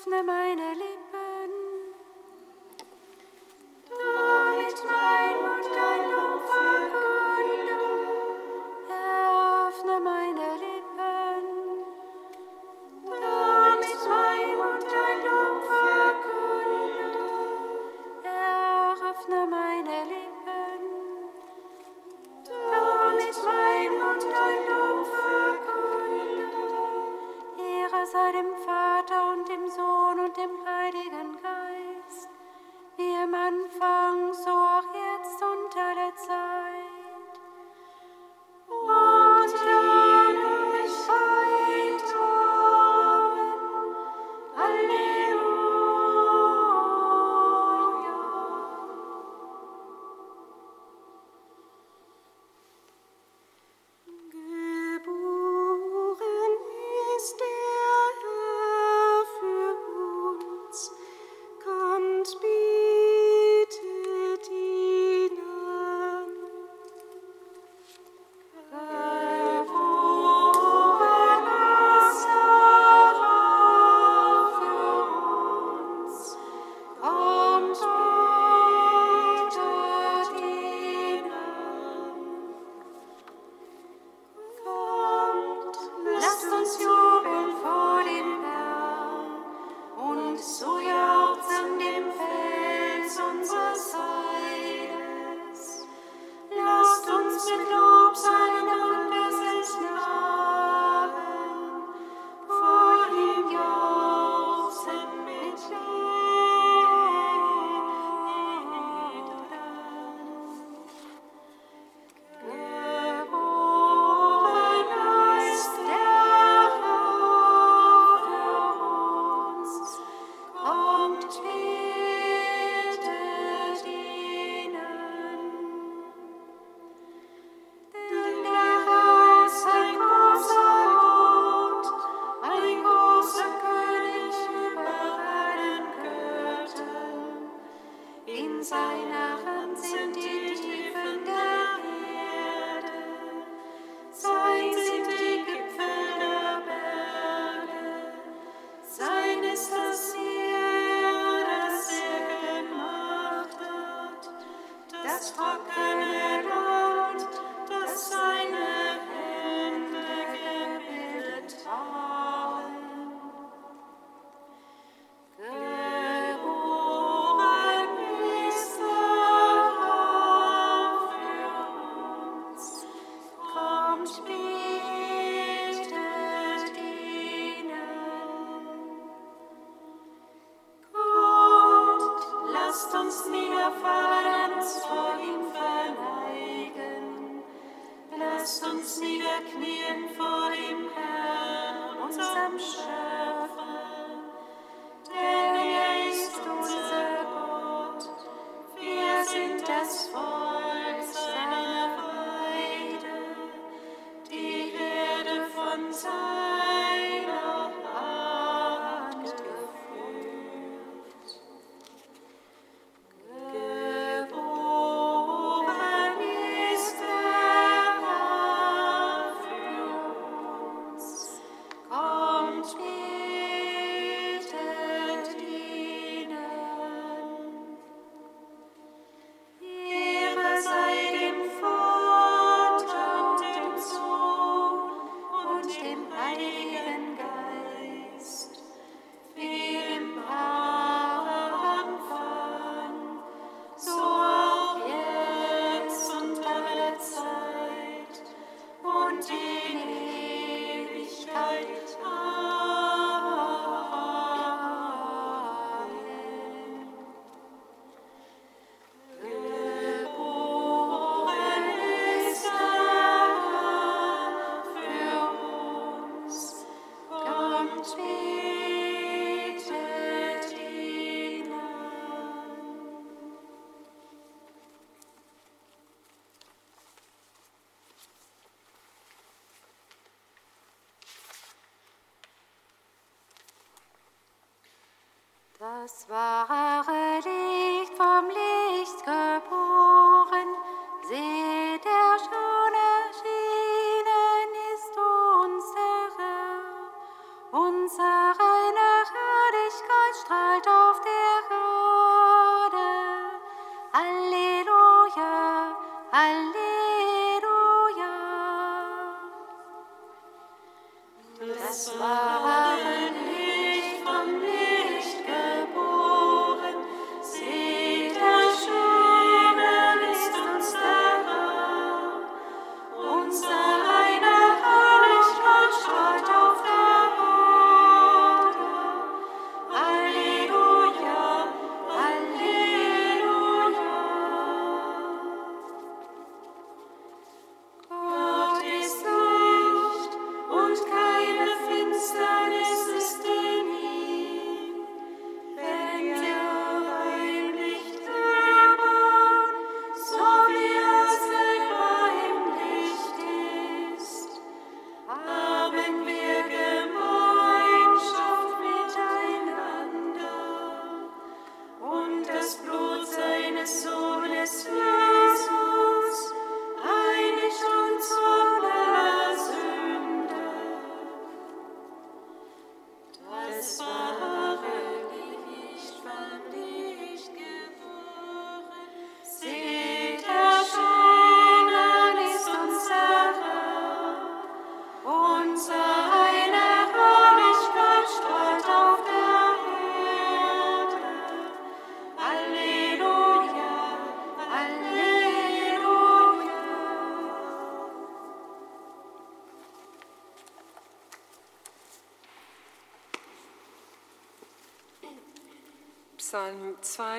öffne meine Vorfahren uns vor ihm verneigen. Lasst uns niederknien vor dem Herrn, unserem Schöpfer. Das wahre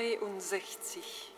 62.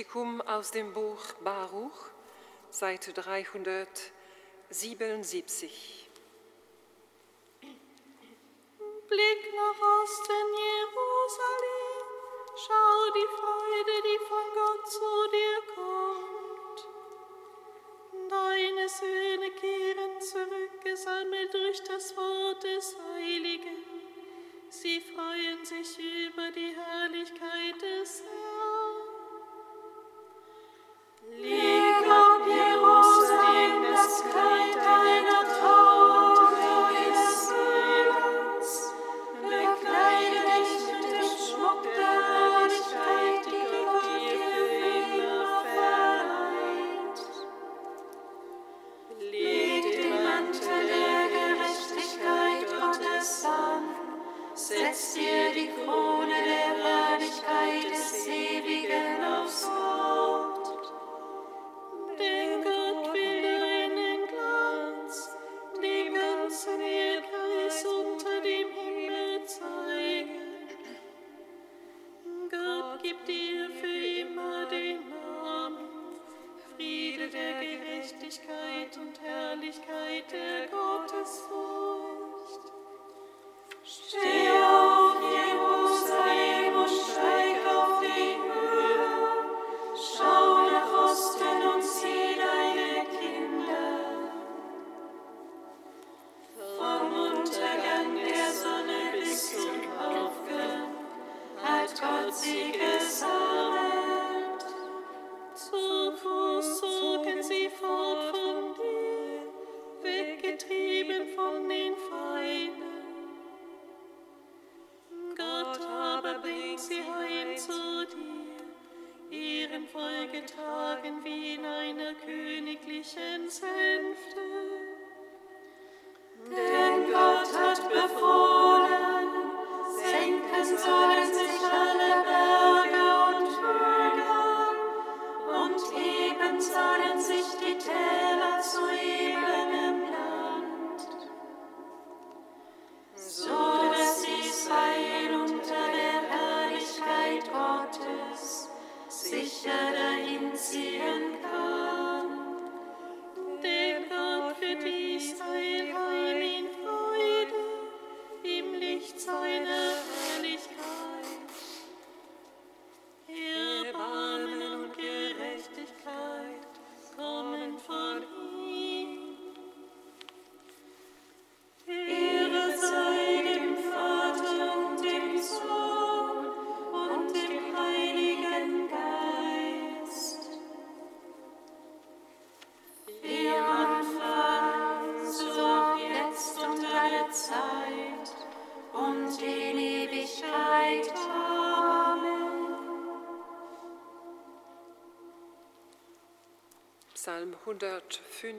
Kantikum aus dem Buch Baruch, Seite 377. Blick nach Osten, Jerusalem, schau die Freude, die von Gott zu dir kommt. Deine Söhne kehren zurück, gesammelt durch das Wort des Heiligen. Sie freuen sich über die Herrlichkeit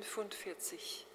45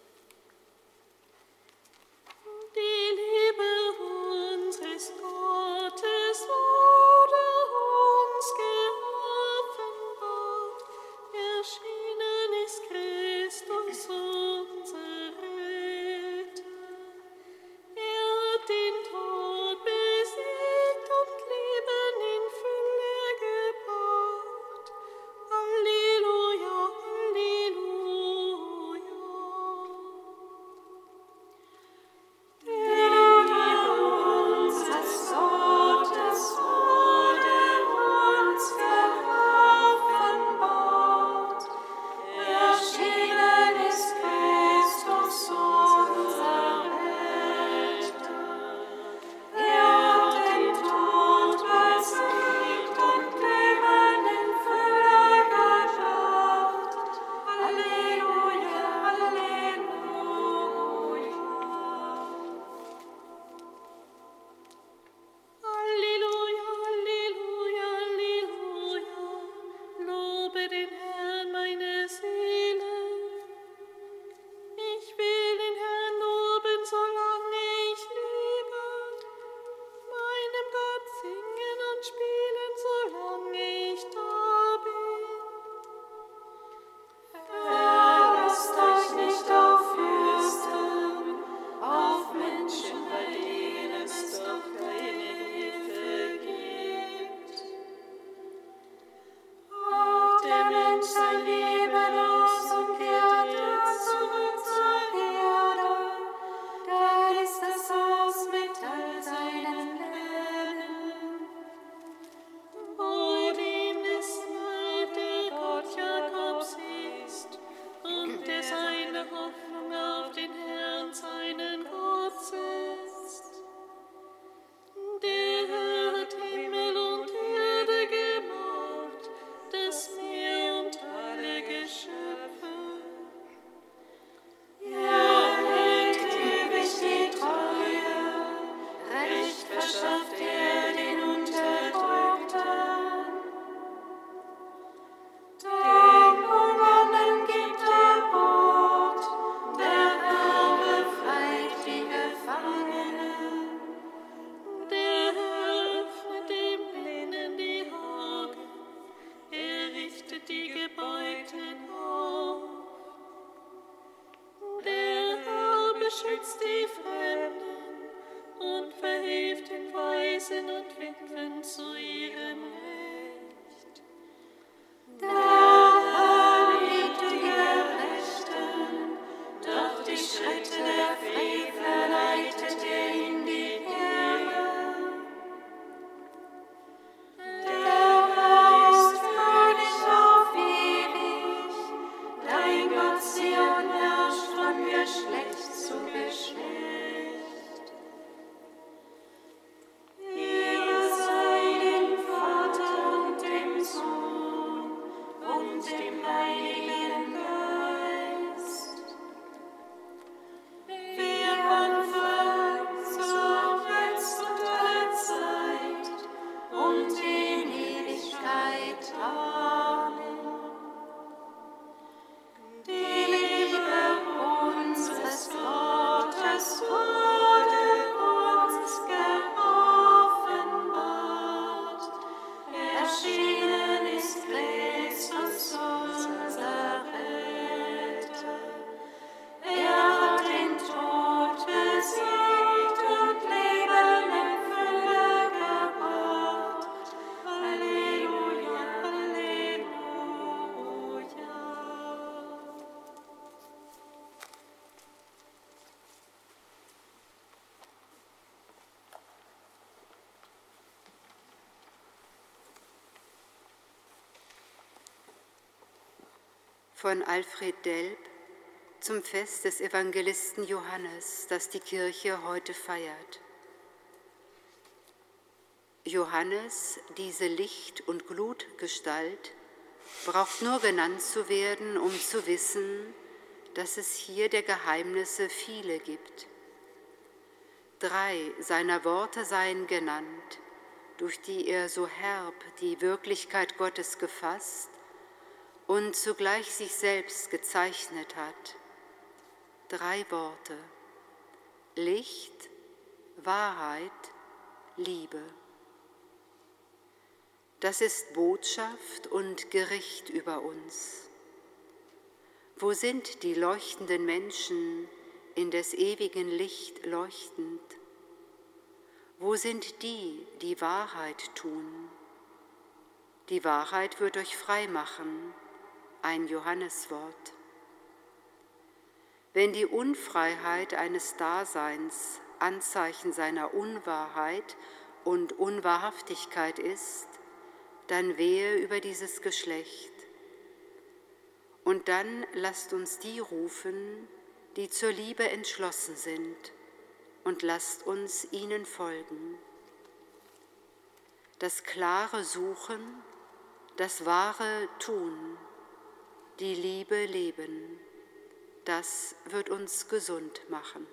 von Alfred Delp zum Fest des Evangelisten Johannes, das die Kirche heute feiert. Johannes, diese Licht- und Glutgestalt, braucht nur genannt zu werden, um zu wissen, dass es hier der Geheimnisse viele gibt. Drei seiner Worte seien genannt, durch die er so herb die Wirklichkeit Gottes gefasst und zugleich sich selbst gezeichnet hat. Drei Worte. Licht, Wahrheit, Liebe. Das ist Botschaft und Gericht über uns. Wo sind die leuchtenden Menschen in des ewigen Licht leuchtend? Wo sind die, die Wahrheit tun? Die Wahrheit wird euch frei machen, ein Johanneswort. Wenn die Unfreiheit eines Daseins Anzeichen seiner Unwahrheit und Unwahrhaftigkeit ist, dann wehe über dieses Geschlecht. Und dann lasst uns die rufen, die zur Liebe entschlossen sind, und lasst uns ihnen folgen. Das klare Suchen, das wahre Tun, die Liebe leben, das wird uns gesund machen.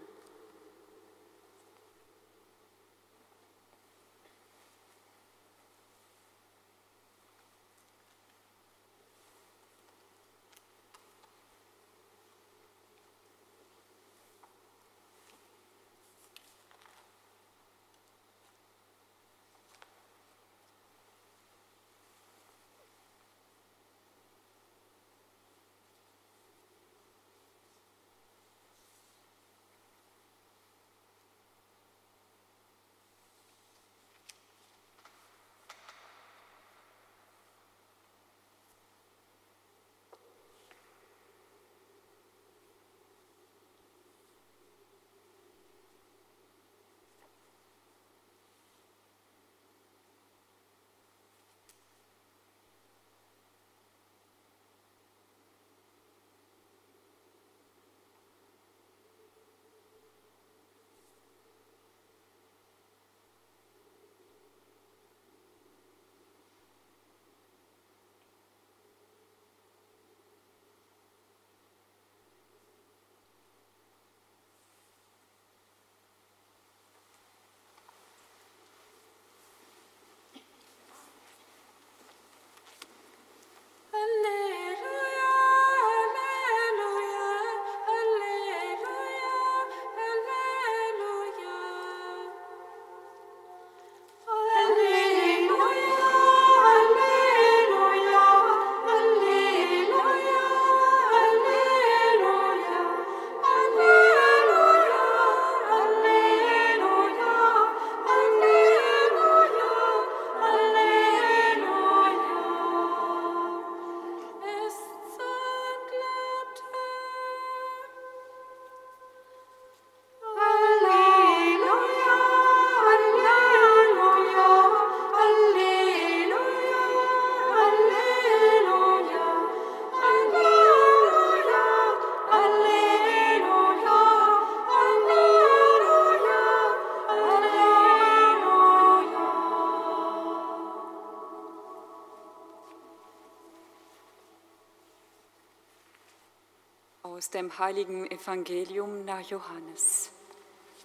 Aus dem heiligen Evangelium nach Johannes.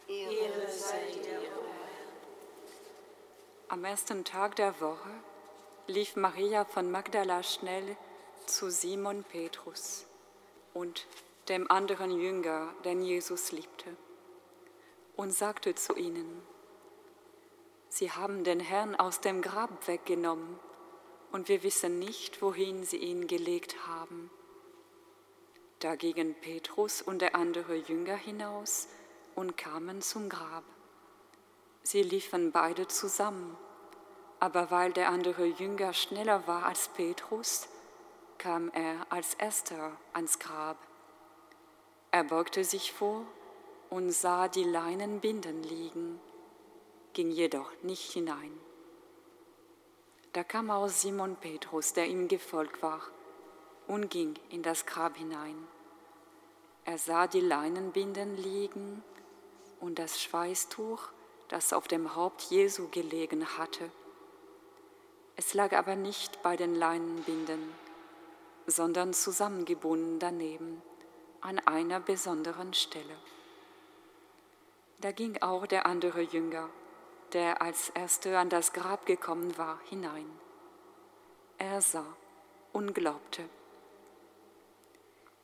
Ehre sei dir, Am ersten Tag der Woche lief Maria von Magdala schnell zu Simon Petrus und dem anderen Jünger, den Jesus liebte, und sagte zu ihnen, Sie haben den Herrn aus dem Grab weggenommen, und wir wissen nicht, wohin Sie ihn gelegt haben. Da gingen Petrus und der andere Jünger hinaus und kamen zum Grab. Sie liefen beide zusammen, aber weil der andere Jünger schneller war als Petrus, kam er als erster ans Grab. Er beugte sich vor und sah die Leinenbinden liegen, ging jedoch nicht hinein. Da kam auch Simon Petrus, der ihm gefolgt war, und ging in das Grab hinein. Er sah die Leinenbinden liegen und das Schweißtuch, das auf dem Haupt Jesu gelegen hatte. Es lag aber nicht bei den Leinenbinden, sondern zusammengebunden daneben an einer besonderen Stelle. Da ging auch der andere Jünger, der als erster an das Grab gekommen war, hinein. Er sah und glaubte.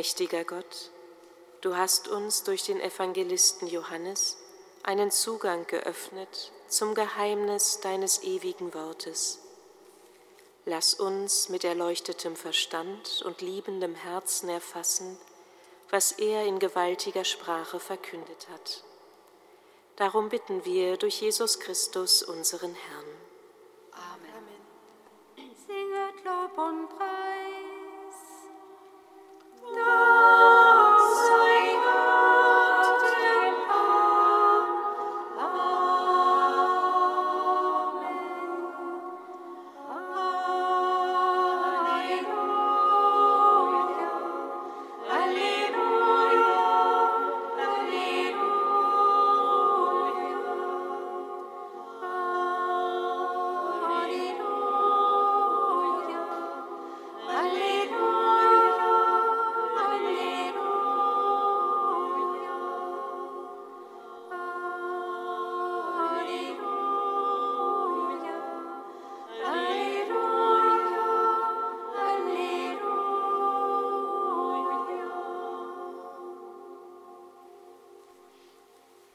Allmächtiger Gott, du hast uns durch den Evangelisten Johannes einen Zugang geöffnet zum Geheimnis deines ewigen Wortes. Lass uns mit erleuchtetem Verstand und liebendem Herzen erfassen, was er in gewaltiger Sprache verkündet hat. Darum bitten wir durch Jesus Christus, unseren Herrn. Amen. Singet Lob und Preis. Amen.